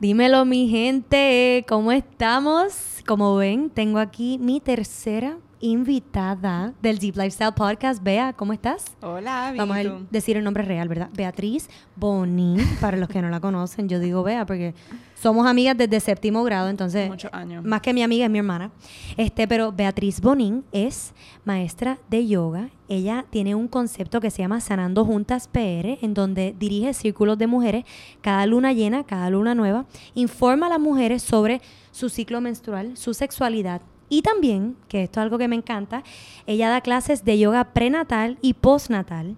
Dímelo, mi gente, ¿cómo estamos? Como ven, tengo aquí mi tercera invitada del Deep Lifestyle Podcast. Bea, ¿cómo estás? Hola, bien, Vamos a decir el nombre real, ¿verdad? Beatriz Bonin, para los que no la conocen. Yo digo Bea porque somos amigas desde séptimo grado, entonces Muchos años. más que mi amiga es mi hermana. Este, pero Beatriz Bonin es maestra de yoga. Ella tiene un concepto que se llama Sanando Juntas PR, en donde dirige círculos de mujeres cada luna llena, cada luna nueva, informa a las mujeres sobre su ciclo menstrual, su sexualidad. Y también, que esto es algo que me encanta, ella da clases de yoga prenatal y postnatal.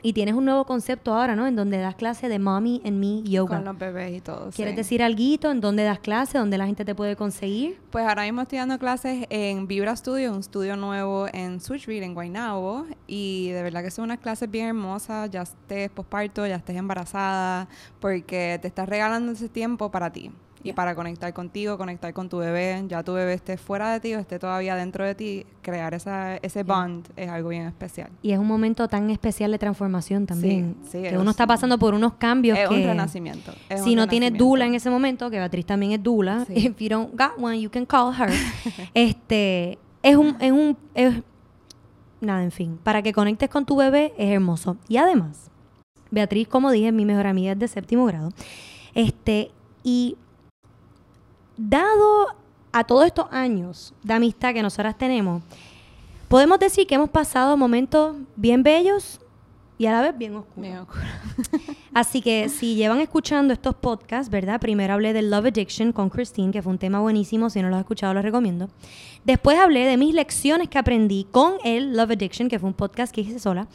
Y tienes un nuevo concepto ahora, ¿no? En donde das clases de Mommy and Me Yoga. Con los bebés y todo. ¿Quieres sí. decir algo? ¿En dónde das clases? ¿Dónde la gente te puede conseguir? Pues ahora mismo estoy dando clases en Vibra Studio, un estudio nuevo en Switchville, en Guaynabo. Y de verdad que son unas clases bien hermosas, ya estés posparto, ya estés embarazada, porque te estás regalando ese tiempo para ti. Y para conectar contigo, conectar con tu bebé, ya tu bebé esté fuera de ti o esté todavía dentro de ti, crear esa, ese bond es algo bien especial. Y es un momento tan especial de transformación también. Sí, sí, que es uno está pasando por unos cambios Es que... un renacimiento. es si un no tienes renacimiento. dula en ese momento, que Beatriz también es dula, Sí. if you don't got one, you can call her. este, es un, es un, es- nada, en fin, para que conectes con tu bebé es hermoso. Y además, Beatriz, como dije, mi mejor amiga es de séptimo grado. Este, y dado a todos estos años de amistad que nosotras tenemos, podemos decir que hemos pasado momentos bien bellos y a la vez bien oscuros. Bien oscuro. Así que si llevan escuchando estos podcasts, ¿verdad? Primero hablé del Love Addiction con Christine, que fue un tema buenísimo. Si no lo has escuchado, lo recomiendo. Después hablé de mis lecciones que aprendí con el Love Addiction, que fue un podcast que hice sola.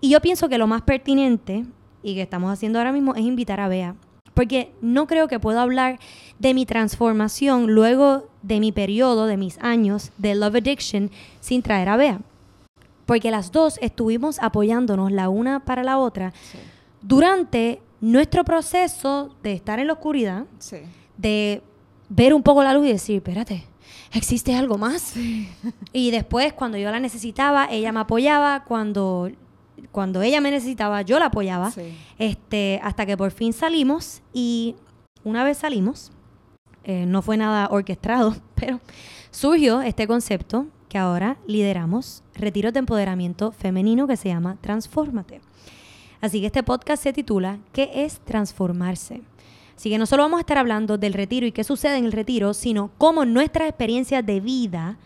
Y yo pienso que lo más pertinente y que estamos haciendo ahora mismo es invitar a Bea. Porque no creo que puedo hablar de mi transformación luego de mi periodo, de mis años de Love Addiction, sin traer a Bea. Porque las dos estuvimos apoyándonos la una para la otra Sí. durante nuestro proceso de estar en la oscuridad, Sí. de ver un poco la luz y decir, espérate, existe algo más. Y después, cuando yo la necesitaba, ella me apoyaba. Cuando, cuando ella me necesitaba, yo la apoyaba. Sí. Este, hasta que por fin salimos. Y una vez salimos, eh, no fue nada orquestado, pero surgió este concepto que ahora lideramos, retiros de empoderamiento femenino que se llama Transfórmate. Así que este podcast se titula ¿Qué es transformarse? Así que no solo vamos a estar hablando del retiro y qué sucede en el retiro, sino cómo nuestras experiencias de vida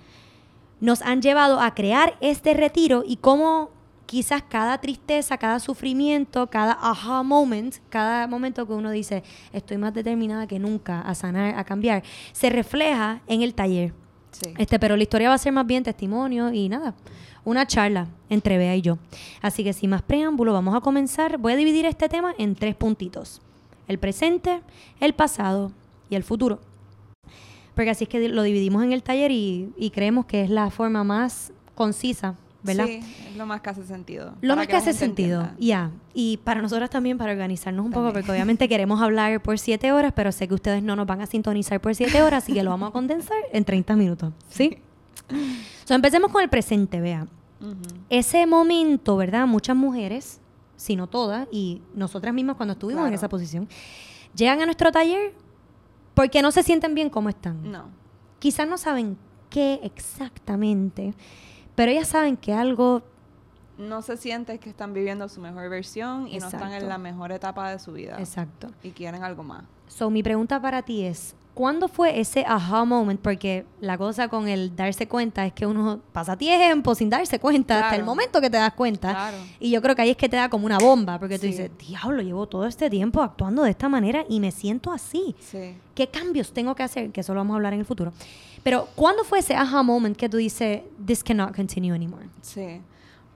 nos han llevado a crear este retiro y cómo quizás cada tristeza, cada sufrimiento, cada aha moment, cada momento que uno dice estoy más determinada que nunca a sanar, a cambiar, se refleja en el taller. Sí. Este, pero la historia va a ser más bien testimonio y nada, una charla entre Bea y yo. Así que sin más preámbulo, vamos a comenzar. Voy a dividir este tema en tres puntitos. El presente, el pasado y el futuro. Porque así es que lo dividimos en el taller y, y creemos que es la forma más concisa, ¿verdad? Sí, es lo más que hace sentido. Lo más que la hace sentido, ya. Y para nosotras también, para organizarnos un poco, También. porque obviamente queremos hablar por siete horas, pero sé que ustedes no nos van a sintonizar por siete horas, así que lo vamos a condensar en 30 minutos, ¿sí? So, empecemos con el presente, vea. Ujú. Ese momento, ¿verdad? Muchas mujeres, si no todas, y nosotras mismas cuando estuvimos en Claro. esa posición, llegan a nuestro taller porque no se sienten bien como están. No. Quizás no saben qué exactamente, pero ellas saben que algo No se siente que están viviendo su mejor versión y no están Exacto. en la mejor etapa de su vida. Exacto. Y quieren algo más. So, mi pregunta para ti es, ¿cuándo fue ese aha moment? Porque la cosa con el darse cuenta es que uno pasa tiempo sin darse cuenta hasta el Claro. momento que te das cuenta. Claro. Y yo creo que ahí es que te da como una bomba, porque tú Sí. dices, diablo, llevo todo este tiempo actuando de esta manera y me siento así. Sí. ¿Qué cambios tengo que hacer? Que eso lo vamos a hablar en el futuro. Pero, ¿cuándo fue ese aha moment que tú dices, this cannot continue anymore? Sí.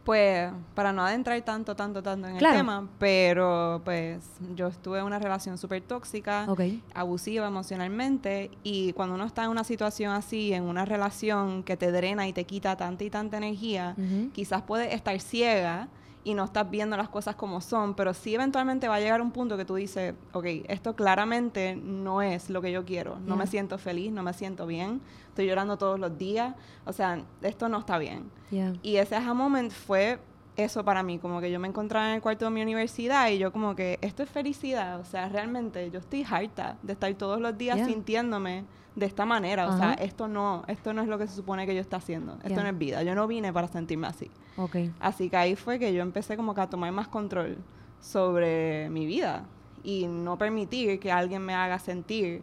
Pues, para no adentrar tanto, tanto, tanto en Claro. el tema, pero pues yo estuve en una relación súper tóxica, abusiva emocionalmente, y cuando uno está en una situación así, en una relación que te drena y te quita tanta y tanta energía, quizás puedes estar ciega y no estás viendo las cosas como son, pero sí eventualmente va a llegar un punto que tú dices, ok, esto claramente no es lo que yo quiero, no me siento feliz, no me siento bien, estoy llorando todos los días, o sea, esto no está bien. Yeah. Y ese aha moment fue eso para mí, como que yo me encontraba en el cuarto de mi universidad y yo como que esto es felicidad, o sea, realmente yo estoy harta de estar todos los días Yeah. sintiéndome de esta manera, o sea, esto no, esto no es lo que se supone que yo está haciendo, esto Yeah. no es vida, yo no vine para sentirme así. Ok. Así que ahí fue que yo empecé como que a tomar más control sobre mi vida y no permitir que alguien me haga sentir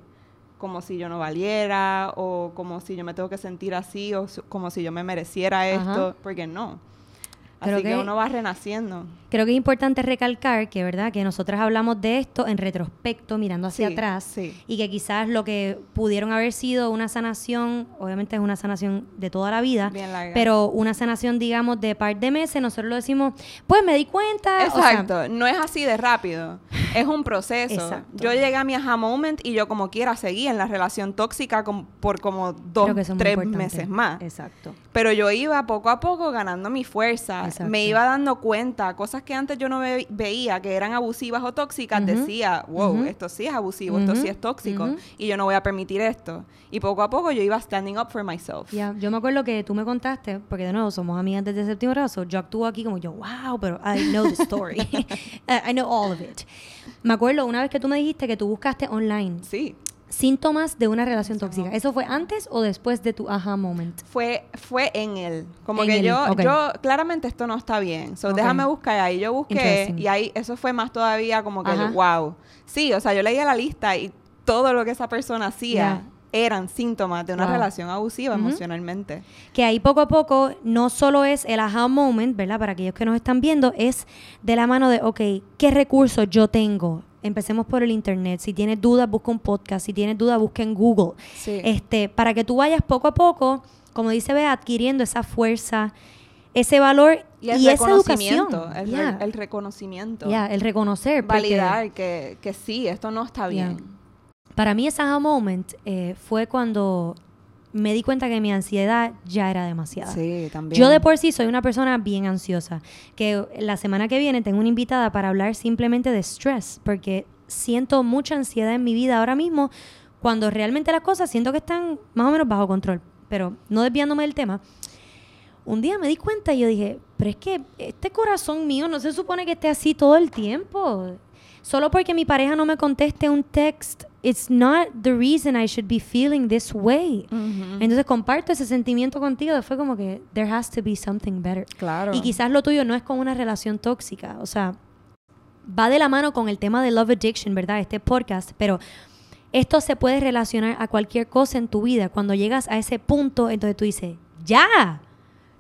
como si yo no valiera o como si yo me tengo que sentir así o como si yo me mereciera esto, Ajá. porque no. Creo Así que, que- uno va renaciendo. Creo que es importante recalcar que, ¿verdad? Que nosotras hablamos de esto en retrospecto, mirando hacia Sí, atrás. sí. Y que quizás lo que pudieron haber sido una sanación, obviamente es una sanación de toda la vida, Bien larga. pero una sanación, digamos, de par de meses, nosotros lo decimos, pues me di cuenta. o sea, Exacto, no es así de rápido, es un proceso. Exacto. Yo llegué a mi aha moment y yo como quiera seguí en la relación tóxica com- por como dos, tres meses más. Exacto. Pero yo iba poco a poco ganando mi fuerza. Exacto. Me iba dando cuenta, cosas que antes yo no ve- veía que eran abusivas o tóxicas, decía, wow, esto sí es abusivo, esto sí es tóxico, y yo no voy a permitir esto. Y poco a poco yo iba standing up for myself. Ya, yo me acuerdo que tú me contaste, porque de nuevo somos amigas desde séptimo grado, so yo actúo aquí como yo, wow, pero I know the story. I know all of it. Me acuerdo una vez que tú me dijiste que tú buscaste online Sí. Síntomas de una relación tóxica. ¿Eso fue antes o después de tu aha moment? Fue, fue en él. Como En que él, yo, yo, claramente esto no está bien. So, déjame buscar ahí. Yo busqué y ahí eso fue más todavía como que, Ajá. wow. Sí, o sea, yo leía la lista y todo lo que esa persona hacía eran síntomas de una Wow. relación abusiva emocionalmente. Que ahí poco a poco no solo es el aha moment, ¿verdad? Para aquellos que nos están viendo, es de la mano de, ok, ¿qué recursos yo tengo? Empecemos por el internet. Si tienes dudas, busca un podcast. Si tienes dudas, busca en Google. Sí. Este, para que tú vayas poco a poco, como dice Bea, adquiriendo esa fuerza, ese valor y, Y el esa educación. el, re- Ya, el reconocimiento. ya, el reconocer. porque- Validar que, que sí, esto no está bien. Para mí ese aha moment eh, fue cuando me di cuenta que mi ansiedad ya era demasiada. Sí, también. Yo de por sí soy una persona bien ansiosa, que la semana que viene tengo una invitada para hablar simplemente de stress, porque siento mucha ansiedad en mi vida ahora mismo, cuando realmente las cosas siento que están más o menos bajo control, pero no desviándome del tema. Un día me di cuenta y yo dije, pero es que este corazón mío no se supone que esté así todo el tiempo. Solo porque mi pareja no me conteste un text, it's not the reason I should be feeling this way. Ujú. Entonces comparto ese sentimiento contigo. Fue como que there has to be something better. Claro. Y quizás lo tuyo no es con una relación tóxica. O sea, va de la mano con el tema de love addiction, ¿verdad? Este podcast. Pero esto se puede relacionar a cualquier cosa en tu vida. Cuando llegas a ese punto, entonces tú dices, ya,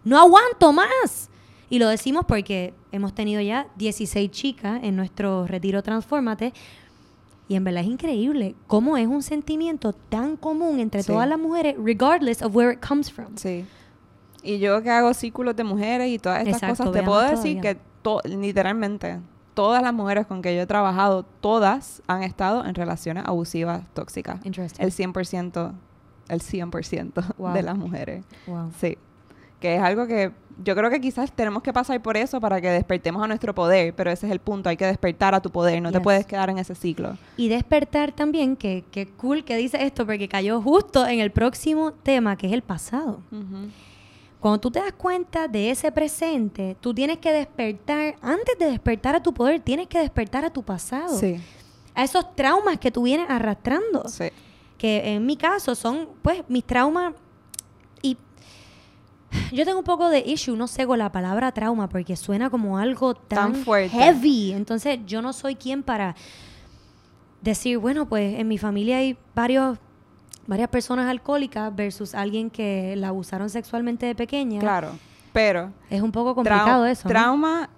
no aguanto más. Y lo decimos porque hemos tenido ya 16 chicas en nuestro retiro Transfórmate. Y en verdad es increíble cómo es un sentimiento tan común entre Sí. todas las mujeres, regardless of where it comes from. Sí. Y yo que hago círculos de mujeres y todas estas Exacto, cosas, te puedo decir todavía. que to- literalmente todas las mujeres con que yo he trabajado, todas han estado en relaciones abusivas tóxicas. El 100%, el 100% Wow. de las mujeres. Wow. Sí. Que es algo que yo creo que quizás tenemos que pasar por eso para que despertemos a nuestro poder, pero ese es el punto, hay que despertar a tu poder, no te puedes quedar en ese ciclo. Y despertar también, que, que cool que dice esto, porque cayó justo en el próximo tema, que es el pasado. Cuando tú te das cuenta de ese presente, tú tienes que despertar, antes de despertar a tu poder, tienes que despertar a tu pasado. Sí, A esos traumas que tú vienes arrastrando. sí. Que en mi caso son, pues, mis traumas. Yo tengo un poco de issue, no sé, con la palabra trauma, porque suena como algo tan, Tan fuerte. heavy. Entonces, yo no soy quien para decir, bueno, pues en mi familia hay varios, varias personas alcohólicas versus alguien que la abusaron sexualmente de pequeña. Claro, pero Es un poco trau- complicado eso. trauma,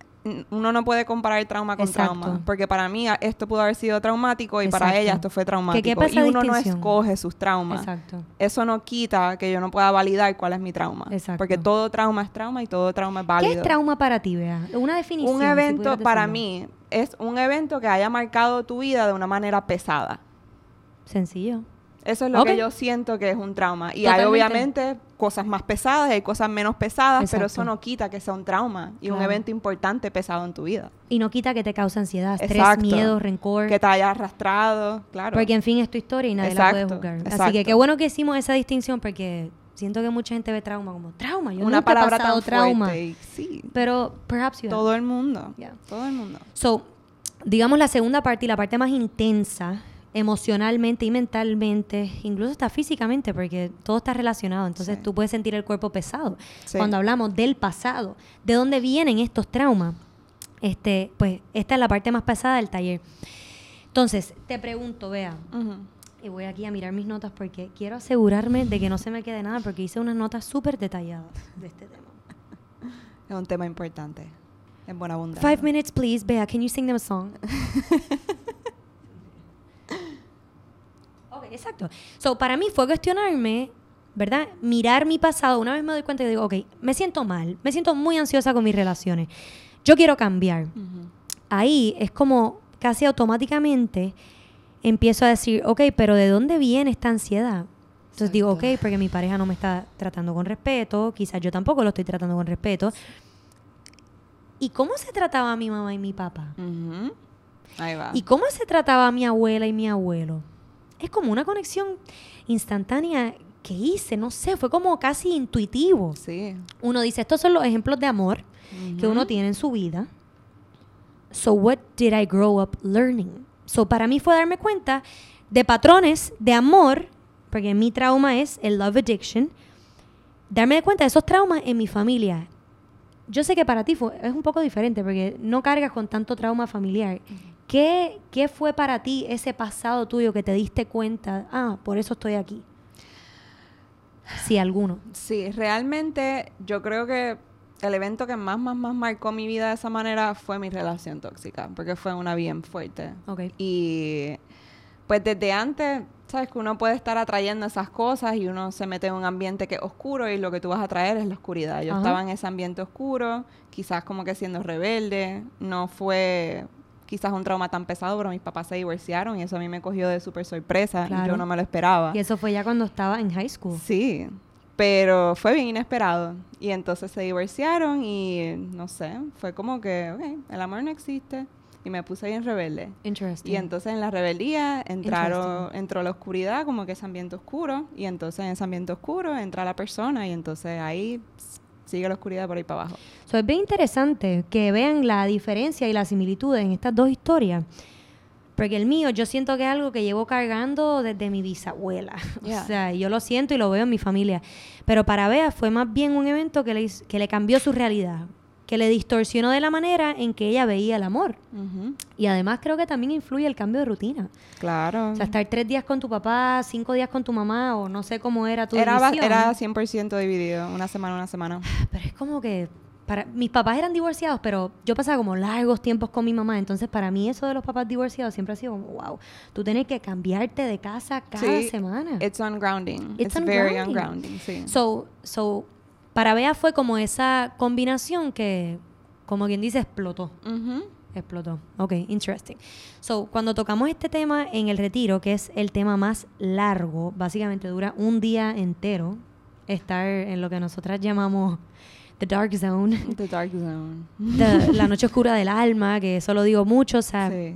uno no puede comparar trauma con Exacto. trauma, porque para mí a- esto pudo haber sido traumático y para ella esto fue traumático. qué pasa y uno no escoge sus traumas. Exacto. Eso no quita que yo no pueda validar cuál es mi trauma. Exacto. Porque todo trauma es trauma y todo trauma es válido. ¿Qué es trauma para ti, Bea? Una definición. Un evento para mí es un evento que haya marcado tu vida de una manera pesada. Sencillo. Eso es lo que yo siento que es un trauma. Y Totalmente. hay obviamente cosas más pesadas y hay cosas menos pesadas, pero eso no quita que sea un trauma y un evento importante pesado en tu vida. Y no quita que te causa ansiedad, estrés, Exacto. miedo, rencor. Que te haya arrastrado, claro. Porque en fin es tu historia y nadie la Exacto, puede juzgar. Así que qué bueno que hicimos esa distinción porque siento que mucha gente ve trauma como trauma. Yo Una nunca he palabra pasado tan trauma. y Sí, Pero perhaps you have. todo el mundo. Yeah. Todo el mundo. So, digamos la segunda parte y la parte más intensa, emocionalmente y mentalmente, incluso hasta físicamente, porque todo está relacionado. Entonces Sí. tú puedes sentir el cuerpo pesado. Sí. Cuando hablamos del pasado, de dónde vienen estos traumas, este, pues esta es la parte más pesada del taller. Entonces, te pregunto, vea, y voy aquí a mirar mis notas porque quiero asegurarme de que no se me quede nada, porque hice unas notas súper detalladas de este tema. Es un tema importante. Es buena abundancia. Five minutes, please. Bea, can you sing them a song? ok, exacto. So, para mí fue cuestionarme, ¿verdad? Mirar mi pasado. Una vez me doy cuenta y digo, ok, me siento mal, me siento muy ansiosa con mis relaciones. Yo quiero cambiar. Ahí es como casi automáticamente empiezo a decir, ok, pero ¿de dónde viene esta ansiedad? Entonces digo, ok, porque mi pareja no me está tratando con respeto, quizás yo tampoco lo estoy tratando con respeto. ¿Y cómo se trataba mi mamá y mi papá? Ahí va. ¿Y cómo se trataba a mi abuela y mi abuelo? Es como una conexión instantánea que hice, no sé, fue como casi intuitivo. Sí. Uno dice, estos son los ejemplos de amor que Ujú. uno tiene en su vida. So what did I grow up learning? So para mí fue darme cuenta de patrones de amor, porque mi trauma es el love addiction, darme cuenta de esos traumas en mi familia. Yo sé que para ti fue, es un poco diferente porque no cargas con tanto trauma familiar. ¿Qué, ¿Qué fue para ti ese pasado tuyo que te diste cuenta? Ah, por eso estoy aquí. Si alguno. Sí, realmente yo creo que el evento que más, más, más marcó mi vida de esa manera fue mi relación tóxica, porque fue una bien fuerte. Ok. Y pues desde antes, sabes que uno puede estar atrayendo esas cosas y uno se mete en un ambiente que es oscuro y lo que tú vas a traer es la oscuridad. Yo Ajá. estaba en ese ambiente oscuro, quizás como que siendo rebelde, no fue quizás un trauma tan pesado, pero mis papás se divorciaron y eso a mí me cogió de súper sorpresa y Claro. yo no me lo esperaba. Y eso fue ya cuando estaba en high school. Sí, pero fue bien inesperado. Y entonces se divorciaron y no sé, fue como que, ok, el amor no existe. Y me puse bien rebelde. Y entonces en la rebeldía entraron, entró la oscuridad, como que ese ambiente oscuro. Y entonces en ese ambiente oscuro entra la persona y entonces ahí sigue la oscuridad por ahí para abajo. So, es bien interesante que vean la diferencia y la similitud en estas dos historias. Porque el mío, yo siento que es algo que llevo cargando desde mi bisabuela. Yeah. O sea, yo lo siento y lo veo en mi familia. Pero para Bea fue más bien un evento que le, que le cambió su realidad. Que le distorsionó de la manera en que ella veía el amor. Y además creo que también influye el cambio de rutina. Claro. O sea, estar tres días con tu papá, cinco días con tu mamá, o no sé cómo era tu era, división. era 100% dividido, una semana, una semana. Pero es como que para mis papás eran divorciados, pero yo pasaba como largos tiempos con mi mamá, entonces para mí eso de los papás divorciados siempre ha sido como wow, tú tienes que cambiarte de casa cada Sí, semana. It's ungrounding. It's It's, very ungrounding. ungrounding, sí. So, so para Bea fue como esa combinación que como quien dice explotó. Explotó. Ok, interesting. So, cuando tocamos este tema en el retiro, que es el tema más largo, básicamente dura un día entero, estar en lo que nosotras llamamos the dark zone, The Dark Zone. the- la noche oscura del alma, que eso lo digo mucho, o sea, Sí.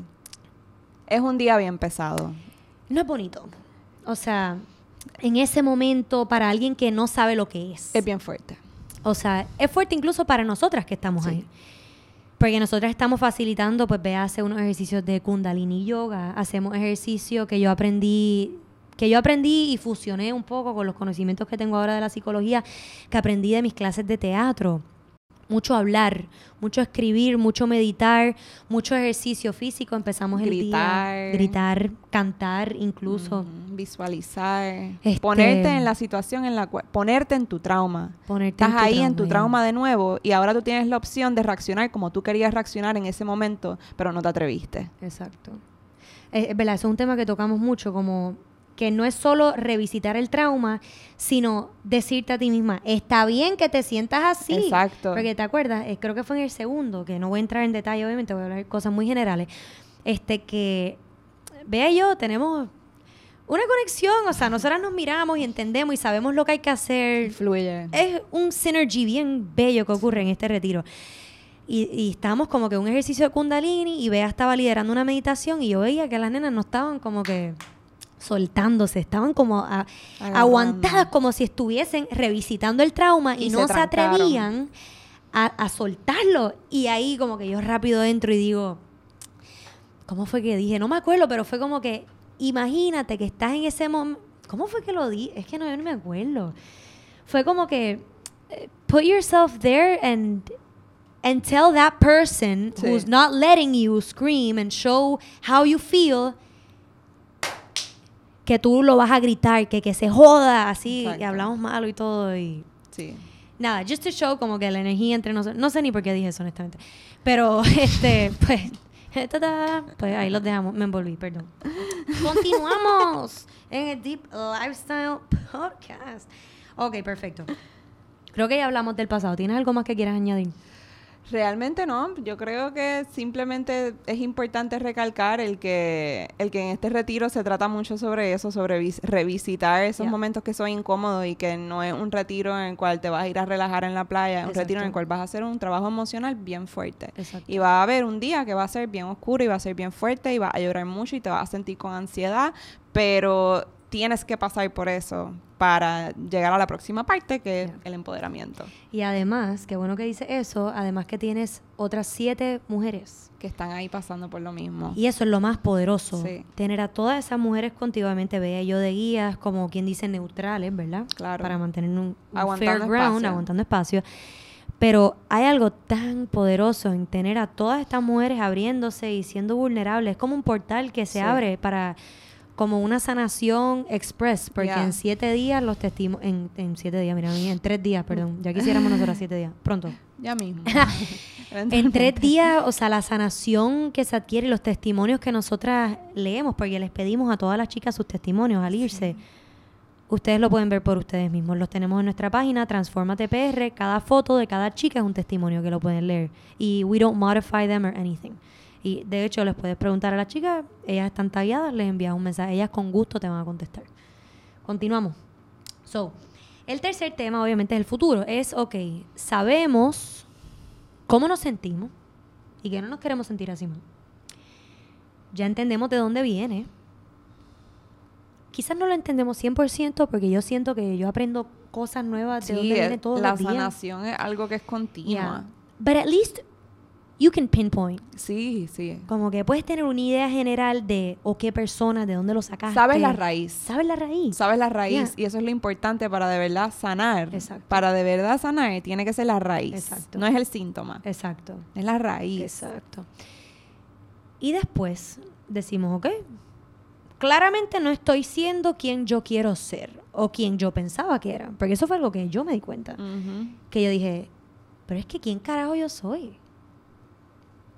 Es un día bien pesado. no es bonito. O sea, en ese momento, para alguien que no sabe lo que es. Es bien fuerte. O sea, es fuerte incluso para nosotras que estamos Sí. ahí. Porque nosotras estamos facilitando, pues ve, hace unos ejercicios de Kundalini Yoga, hacemos ejercicios que yo aprendí, que yo aprendí y fusioné un poco con los conocimientos que tengo ahora de la psicología, que aprendí de mis clases de teatro. Mucho hablar, mucho escribir, mucho meditar, mucho ejercicio físico. Empezamos el Gritar. día, gritar, cantar incluso, Ujú, Visualizar. Este- Ponerte en la situación en la cual... Ponerte en tu trauma. ponerte Estás tu ahí en tu trauma de nuevo y ahora tú tienes la opción de reaccionar como tú querías reaccionar en ese momento, pero no te atreviste. Exacto. Es, es verdad, eso es un tema que tocamos mucho, como que no es solo revisitar el trauma, sino decirte a ti misma, está bien que te sientas así. Exacto. Porque te acuerdas, Eh, creo que fue en el segundo, que no voy a entrar en detalle, obviamente, voy a hablar cosas muy generales, este que Bea y yo tenemos una conexión, o sea, nosotras nos miramos y entendemos y sabemos lo que hay que hacer, Fluye. es un synergy bien bello que ocurre en este retiro. Y, y estábamos como que un ejercicio de kundalini y Bea estaba liderando una meditación y yo veía que las nenas no estaban como que soltándose, estaban como a- aguantadas como si estuviesen revisitando el trauma y, Y no se atrevían a, a soltarlo. Y ahí como que yo rápido entro y digo, ¿cómo fue que dije? No me acuerdo, pero fue como que, imagínate que estás en ese momento, ¿cómo fue que lo di? Es que no, yo no me acuerdo. Fue como que, eh, put yourself there and... And tell that person Sí. who's not letting you scream and show how you feel que tú lo vas a gritar, que, que se joda, así, Exacto. hablamos malo y todo, y Sí. nada, just to show como que la energía entre nosotros, no sé ni por qué dije eso, honestamente, pero, este, pues, ta-ta, pues ahí los dejamos, me envolví, perdón. Continuamos en el Deep Lifestyle Podcast. Ok, perfecto. Creo que ya hablamos del pasado, ¿tienes algo más que quieras añadir? Realmente no, yo creo que simplemente es importante recalcar el que, el que en este retiro se trata mucho sobre eso, sobre vis- revisitar esos momentos que son incómodos y que no es un retiro en el cual te vas a ir a relajar en la playa, es un retiro en el cual vas a hacer un trabajo emocional bien fuerte. Exacto. Y va a haber un día que va a ser bien oscuro y va a ser bien fuerte y vas a llorar mucho y te vas a sentir con ansiedad, pero tienes que pasar por eso para llegar a la próxima parte que es el empoderamiento, Y además, qué bueno que dice eso, además que tienes otras siete mujeres que están ahí pasando por lo mismo. Y eso es lo más poderoso. Sí. Tener a todas esas mujeres continuamente, vea yo de guías, como quien dice, neutrales, ¿verdad? Claro. Para mantener un, un Aguantando fair ground, espacio. aguantando espacio. Pero hay algo tan poderoso en tener a todas estas mujeres abriéndose y siendo vulnerables. Es como un portal que se Sí. abre para como una sanación express, porque en siete días los testimonios, en, en siete días, mira, en tres días, perdón, ya quisiéramos nosotros siete días, pronto. Ya mismo. En tres días, o sea, la sanación que se adquiere los testimonios que nosotras leemos, porque les pedimos a todas las chicas sus testimonios al irse. Ustedes lo pueden ver por ustedes mismos. Los tenemos en nuestra página, Transformate PR. Cada foto de cada chica es un testimonio que lo pueden leer. Y we don't modify them or anything. Y de hecho, les puedes preguntar a las chicas, ellas están tagueadas, les envías un mensaje. Ellas con gusto te van a contestar. Continuamos. So, el tercer tema, obviamente, es el futuro. Es, ok, sabemos cómo nos sentimos y que no nos queremos sentir así más. Ya entendemos de dónde viene. Quizás no lo entendemos 100% porque yo siento que yo aprendo cosas nuevas de Sí, dónde viene es- todos la sanación es algo que es continua. Yeah. But at least you can pinpoint. Sí, sí. Como que puedes tener una idea general de o qué persona, de dónde lo sacaste. Sabes la raíz. Sabes la raíz. Sabes la raíz Yeah. y eso es lo importante para de verdad sanar. Exacto. Para de verdad sanar tiene que ser la raíz. Exacto. No es el síntoma, Exacto. es la raíz. Exacto. Y después decimos, ok, claramente no estoy siendo quien yo quiero ser o quien yo pensaba que era. Porque eso fue algo que yo me di cuenta. Que yo dije, pero es que ¿quién carajo yo soy?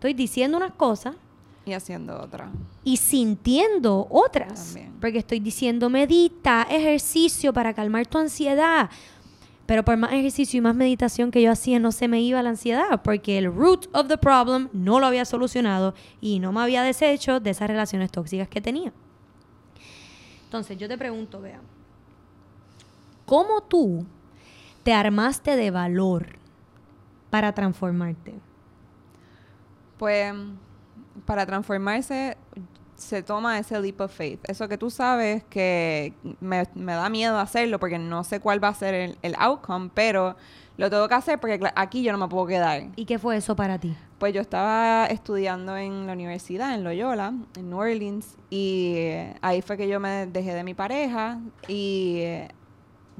Estoy diciendo unas cosas Y haciendo otra. y sintiendo otras. También. Porque estoy diciendo, medita, ejercicio para calmar tu ansiedad. Pero por más ejercicio y más meditación que yo hacía, no se me iba la ansiedad, porque el root of the problem no lo había solucionado y no me había deshecho de esas relaciones tóxicas que tenía. Entonces, yo te pregunto, vea, ¿cómo tú te armaste de valor para transformarte? Pues para transformarse se toma ese leap of faith. Eso que tú sabes que me, me da miedo hacerlo porque no sé cuál va a ser el, el outcome, pero lo tengo que hacer porque aquí yo no me puedo quedar. ¿Y qué fue eso para ti? Pues yo estaba estudiando en la universidad, en Loyola, en New Orleans, y eh, ahí fue que yo me dejé de mi pareja y eh,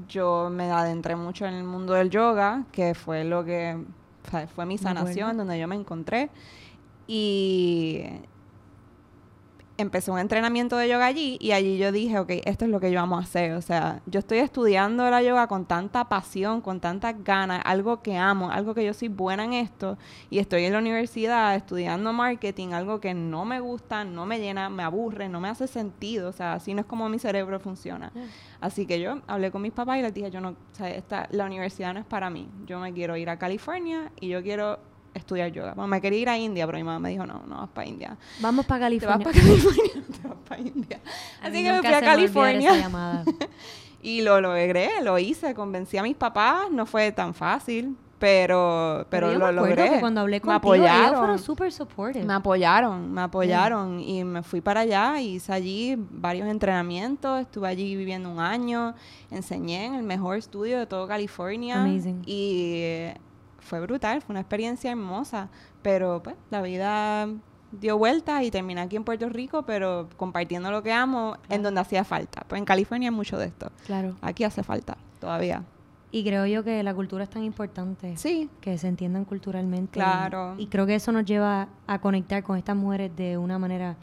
yo me adentré mucho en el mundo del yoga, que fue lo que o sea, fue mi sanación, donde yo me encontré. Y empecé un entrenamiento de yoga allí y allí yo dije, ok, esto es lo que yo vamos a hacer. O sea, yo estoy estudiando la yoga con tanta pasión, con tantas ganas, algo que amo, algo que yo soy buena en esto y estoy en la universidad estudiando marketing, algo que no me gusta, no me llena, me aburre, no me hace sentido. O sea, así no es como mi cerebro funciona. Así que yo hablé con mis papás y les dije, yo no, o sea, esta, la universidad no es para mí. Yo me quiero ir a California y yo quiero estudiar yoga. Me quería ir a India, pero mi mamá me dijo, no, no vas para India. Vamos para Te vas California. para California, te vas para India. A mí Así que me fui a me California y lo logré, lo hice, convencí a mis papás, no fue tan fácil, pero, pero, yo lo me logré. que cuando hablé me contigo, ellos apoyaron. fueron súper supportive. Me apoyaron, me apoyaron y me fui para allá, hice allí varios entrenamientos, estuve allí viviendo un año, enseñé en el mejor estudio de todo California Amazing. y fue brutal, fue una experiencia hermosa, pero pues la vida dio vueltas y terminé aquí en Puerto Rico, pero compartiendo lo que amo en donde hacía falta. Pues en California hay mucho de esto, Claro. aquí hace falta todavía. Y creo yo que la cultura es tan importante. Sí, Que se entiendan culturalmente. Claro. Y creo que eso nos lleva a conectar con estas mujeres de una manera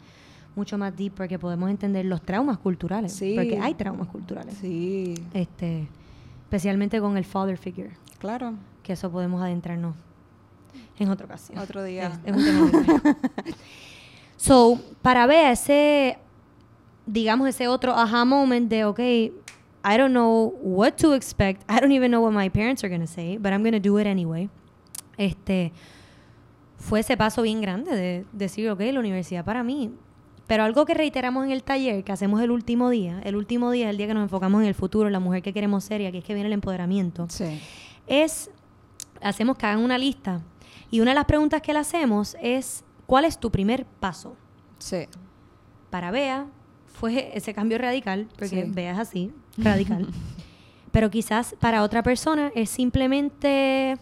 mucho más deep porque podemos entender los traumas culturales. Sí. Porque hay traumas culturales. sí, Este, especialmente con el father figure. claro, Que eso podemos adentrarnos en otra ocasión. otro día. Es, es un tema. So, para ver ese, digamos, ese otro aha moment de, ok, I don't know what to expect. I don't even know what my parents are going to say, but I'm going to do it anyway. Este, fue ese paso bien grande de decir, ok, la universidad para mí. Pero algo que reiteramos en el taller, que hacemos el último día, el último día es el día que nos enfocamos en el futuro, en la mujer que queremos ser y aquí es que viene el empoderamiento Sí. es, hacemos que hagan una lista. Y una de las preguntas que le hacemos es, ¿cuál es tu primer paso? Sí. Para Bea fue ese cambio radical, porque Sí. Bea es así, radical. Pero quizás para otra persona es simplemente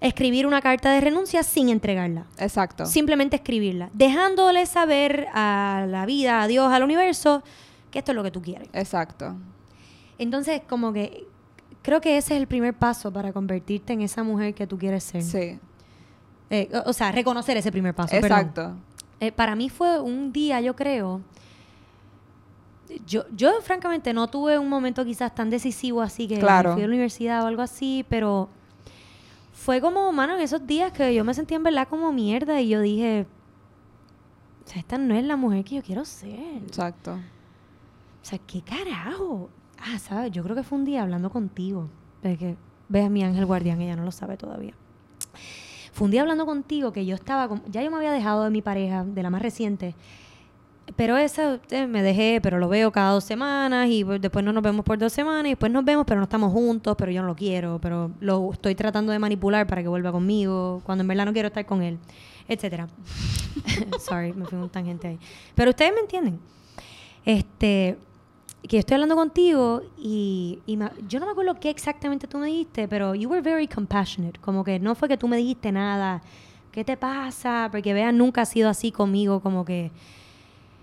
escribir una carta de renuncia sin entregarla. Exacto. Simplemente escribirla, dejándole saber a la vida, a Dios, al universo, que esto es lo que tú quieres. Exacto. Entonces, como que creo que ese es el primer paso para convertirte en esa mujer que tú quieres ser. Sí. Eh, o o sea, reconocer ese primer paso. Exacto. Eh, para mí fue un día, yo creo. Yo, yo francamente no tuve un momento quizás tan decisivo así que Claro. fui a la universidad o algo así, pero fue como, mano, en esos días que yo me sentía en verdad como mierda y yo dije, o sea, esta no es la mujer que yo quiero ser. Exacto. O sea, ¿qué carajo? Ah, ¿sabes? Yo creo que fue un día hablando contigo. De que ves a mi ángel guardián, ella no lo sabe todavía. Fue un día hablando contigo que yo estaba, con- ya yo me había dejado de mi pareja, de la más reciente. Pero esa eh, me dejé, pero lo veo cada dos semanas y pues, después no nos vemos por dos semanas y después nos vemos, pero no estamos juntos, pero yo no lo quiero, pero lo estoy tratando de manipular para que vuelva conmigo, cuando en verdad no quiero estar con él, etcétera. Sorry, me fui un tangente ahí. Pero ustedes me entienden. Este, que estoy hablando contigo y, y yo no me acuerdo qué exactamente tú me dijiste, pero you were very compassionate. Como que no fue que tú me dijiste nada. ¿Qué te pasa? Porque Bea nunca ha sido así conmigo, como que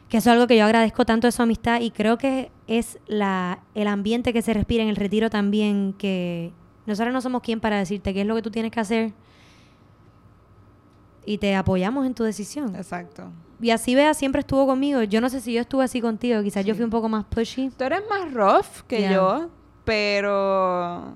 que eso es algo que yo agradezco tanto de su amistad y creo que es la, el ambiente que se respira en el retiro también, que nosotros no somos quien para decirte qué es lo que tú tienes que hacer y te apoyamos en tu decisión. Exacto. Y así Bea siempre estuvo conmigo. Yo no sé si yo estuve así contigo, quizás yo Sí. fui un poco más pushy. Tú eres más rough que Ya. yo, pero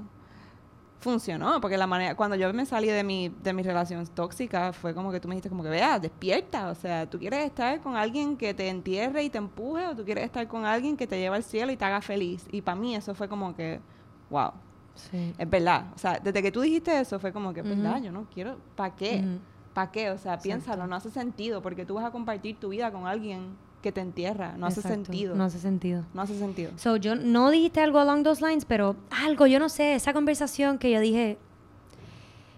funcionó, porque la manera, cuando yo me salí de mi, de mi relación tóxica, fue como que tú me dijiste como que, vea, despierta, o sea, tú quieres estar con alguien que te entierre y te empuje, o tú quieres estar con alguien que te lleva al cielo y te haga feliz. Y para mí eso fue como que, wow, Sí. es verdad. O sea, desde que tú dijiste eso fue como que, es verdad, Ujú. yo no quiero, ¿para qué? Ujú. ¿Para qué? O sea, piénsalo, no hace sentido, porque tú vas a compartir tu vida con alguien que te entierra, no hace Exacto, sentido. No hace sentido. No hace sentido. So, yo no dijiste algo along those lines, pero algo, yo no sé, esa conversación que yo dije,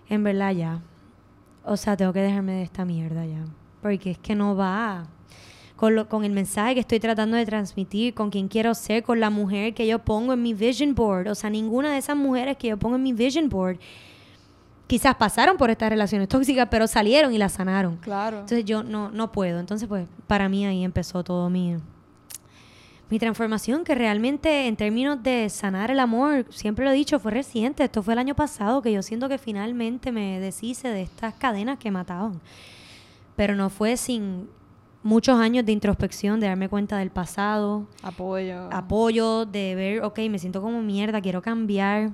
en verdad ya. O sea, tengo que dejarme de esta mierda ya. Porque es que no va con, lo, con el mensaje que estoy tratando de transmitir, con quien quiero ser, con la mujer que yo pongo en mi vision board. O sea, ninguna de esas mujeres que yo pongo en mi vision board quizás pasaron por estas relaciones tóxicas, pero salieron y las sanaron. Claro. Entonces yo no, no puedo. Entonces, pues, para mí ahí empezó todo mi, mi transformación, que realmente en términos de sanar el amor, siempre lo he dicho, fue reciente. Esto fue el año pasado que yo siento que finalmente me deshice de estas cadenas que mataban. Pero no fue sin muchos años de introspección, de darme cuenta del pasado, Apoyo. apoyo, de ver, ok, me siento como mierda, quiero cambiar.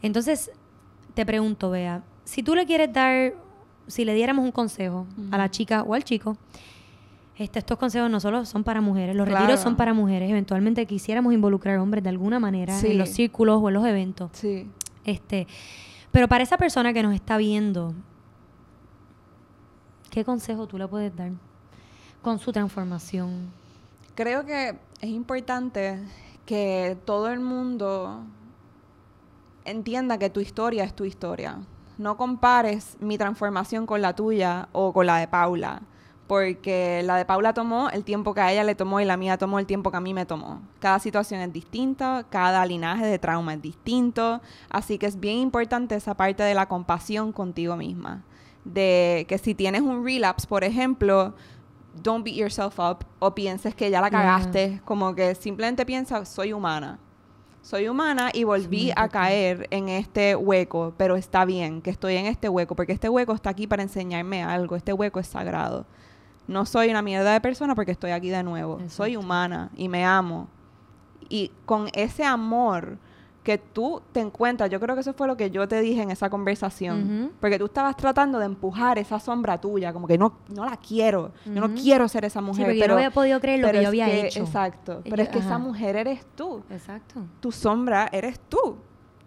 Entonces, te pregunto, Bea, si tú le quieres dar, si le diéramos un consejo a la chica o al chico, este, estos consejos no solo son para mujeres, los Claro. retiros son para mujeres, eventualmente quisiéramos involucrar hombres de alguna manera Sí. en los círculos o en los eventos. Sí. Este, pero para esa persona que nos está viendo, ¿qué consejo tú le puedes dar con su transformación? Creo que es importante que todo el mundo entienda que tu historia es tu historia. No compares mi transformación con la tuya o con la de Paula, porque la de Paula tomó el tiempo que a ella le tomó y la mía tomó el tiempo que a mí me tomó. Cada situación es distinta, cada linaje de trauma es distinto, así que es bien importante esa parte de la compasión contigo misma. De que si tienes un relapse, por ejemplo, don't beat yourself up o pienses que ya la cagaste, como que simplemente piensa, soy humana soy humana y volví a caer en este hueco, pero está bien que estoy en este hueco, porque este hueco está aquí para enseñarme algo, este hueco es sagrado. No soy una mierda de persona porque estoy aquí de nuevo. Soy humana y me amo. Y con ese amor que tú te encuentras, yo creo que eso fue lo que yo te dije en esa conversación, porque tú estabas tratando de empujar esa sombra tuya, como que no, no la quiero, yo no quiero ser esa mujer. pero yo no había podido creer lo que yo había hecho. Exacto, pero es que esa mujer eres tú. Exacto. Tu sombra eres tú.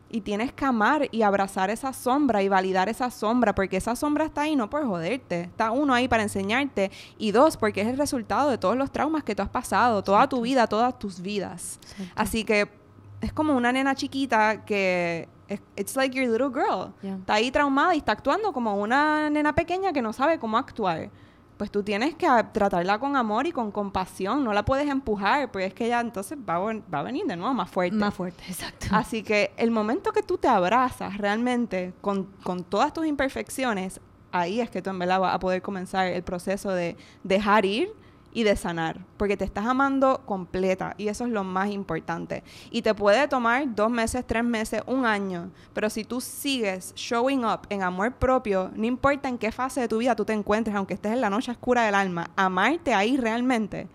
Y tienes que amar y abrazar esa sombra y validar esa sombra, porque esa sombra está ahí no por joderte, está uno ahí para enseñarte y dos, porque es el resultado de todos los traumas que tú has pasado, toda tu vida, todas tus vidas. Así que es como una nena chiquita que it's like your little girl. Está ahí traumada y está actuando como una nena pequeña que no sabe cómo actuar. Pues tú tienes que tratarla con amor y con compasión, no la puedes empujar, porque es que ella entonces va a, venir de nuevo más fuerte. Más fuerte, exacto. Así que el momento que tú te abrazas realmente con, con todas tus imperfecciones, ahí es que tú en verdad vas a poder comenzar el proceso de dejar ir y de sanar, porque te estás amando completa y eso es lo más importante. Y te puede tomar dos meses, tres meses, un año, pero si tú sigues showing up en amor propio, no importa en qué fase de tu vida tú te encuentres, aunque estés en la noche oscura del alma, amarte ahí realmente,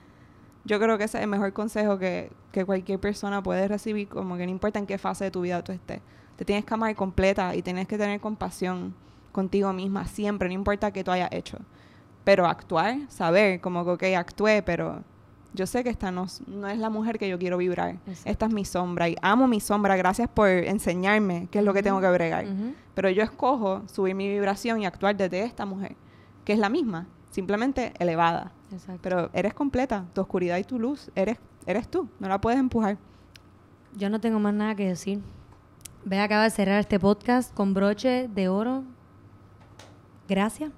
yo creo que ese es el mejor consejo que, que cualquier persona puede recibir, como que no importa en qué fase de tu vida tú estés, te tienes que amar completa y tienes que tener compasión contigo misma siempre, no importa qué tú hayas hecho pero actuar, saber como que, ok, actué, pero yo sé que esta no, no, es la mujer que yo quiero vibrar. Esta es mi sombra y amo mi sombra. Gracias por enseñarme qué es lo que tengo que bregar. Pero yo escojo subir mi vibración y actuar desde esta mujer, que es la misma, simplemente elevada. Pero eres completa, tu oscuridad y tu luz, eres, eres tú, no la puedes empujar. Yo no tengo más nada que decir. Ve, acaba de cerrar este podcast con broche de oro. Gracias.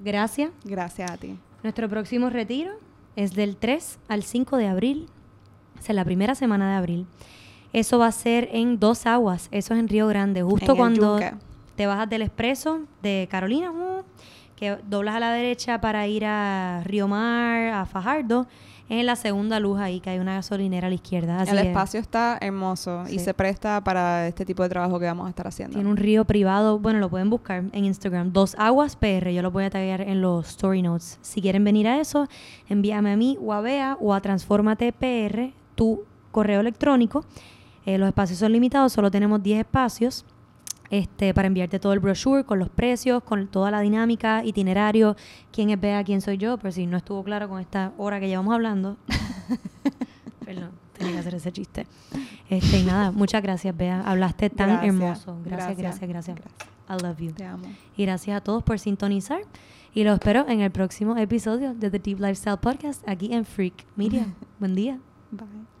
Gracias. Gracias a ti. Nuestro próximo retiro es del 3 al 5 de abril. Es la primera semana de abril. Eso va a ser en Dos Aguas. Eso es en Río Grande. Justo cuando te bajas del expreso de Carolina, uh, que doblas a la derecha para ir a Río Mar, a Fajardo en la segunda luz ahí, que hay una gasolinera a la izquierda. el espacio está hermoso y se presta para este tipo de trabajo que vamos a estar haciendo. Tiene un río privado, bueno, lo pueden buscar en Instagram, Dos Aguas PR, yo lo voy a taggear en los story notes. Si quieren venir a eso, envíame a mí o a Bea o a Transformate PR tu correo electrónico. Eh, los espacios son limitados, solo tenemos 10 espacios este, para enviarte todo el brochure con los precios, con toda la dinámica, itinerario, quién es Bea, quién soy yo, pero si no estuvo claro con esta hora que llevamos hablando. Perdón, tenía que hacer ese chiste. Este, y nada, muchas gracias, Bea. Hablaste tan hermoso. Gracias, gracias, gracias, I love you. Te amo. Y gracias a todos por sintonizar. Y los espero en el próximo episodio de The Deep Lifestyle Podcast aquí en Freak Media. Buen día. Bye.